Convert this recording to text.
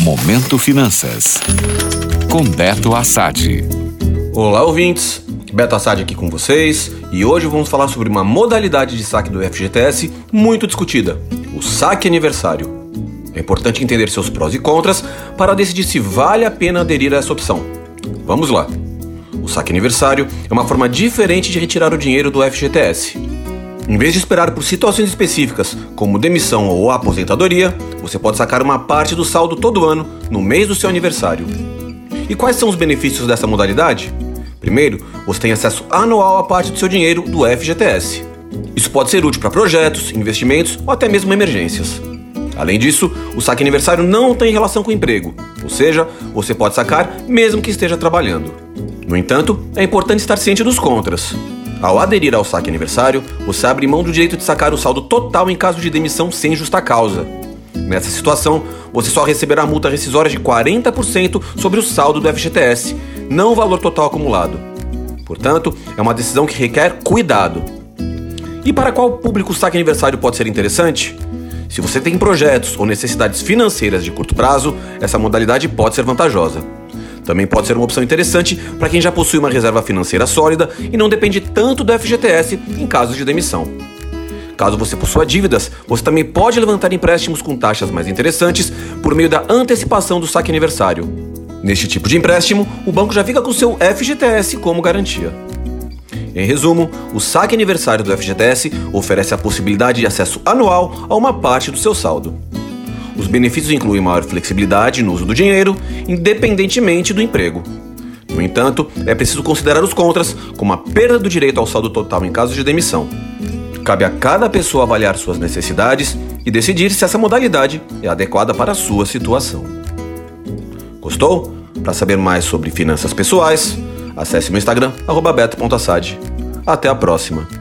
Momento Finanças. Com Beto Assad. Olá, ouvintes. Beto Assad aqui com vocês e hoje vamos falar sobre uma modalidade de saque do FGTS muito discutida: o saque aniversário. É importante entender seus prós e contras para decidir se vale a pena aderir a essa opção. Vamos lá. O saque aniversário é uma forma diferente de retirar o dinheiro do FGTS. Em vez de esperar por situações específicas, como demissão ou aposentadoria, você pode sacar uma parte do saldo todo ano, no mês do seu aniversário. E quais são os benefícios dessa modalidade? Primeiro, você tem acesso anual à parte do seu dinheiro do FGTS. Isso pode ser útil para projetos, investimentos ou até mesmo emergências. Além disso, o saque aniversário não tem relação com o emprego, ou seja, você pode sacar mesmo que esteja trabalhando. No entanto, é importante estar ciente dos contras. Ao aderir ao saque aniversário, você abre mão do direito de sacar o saldo total em caso de demissão sem justa causa. Nessa situação, você só receberá multa rescisória de 40% sobre o saldo do FGTS, não o valor total acumulado. Portanto, é uma decisão que requer cuidado. E para qual público o saque aniversário pode ser interessante? Se você tem projetos ou necessidades financeiras de curto prazo, essa modalidade pode ser vantajosa. Também pode ser uma opção interessante para quem já possui uma reserva financeira sólida e não depende tanto do FGTS em casos de demissão. Caso você possua dívidas, você também pode levantar empréstimos com taxas mais interessantes por meio da antecipação do saque aniversário. Neste tipo de empréstimo, o banco já fica com seu FGTS como garantia. Em resumo, o saque aniversário do FGTS oferece a possibilidade de acesso anual a uma parte do seu saldo. Os benefícios incluem maior flexibilidade no uso do dinheiro, independentemente do emprego. No entanto, é preciso considerar os contras, como a perda do direito ao saldo total em caso de demissão. Cabe a cada pessoa avaliar suas necessidades e decidir se essa modalidade é adequada para a sua situação. Gostou? Para saber mais sobre finanças pessoais, acesse meu Instagram, beto.assad. Até a próxima!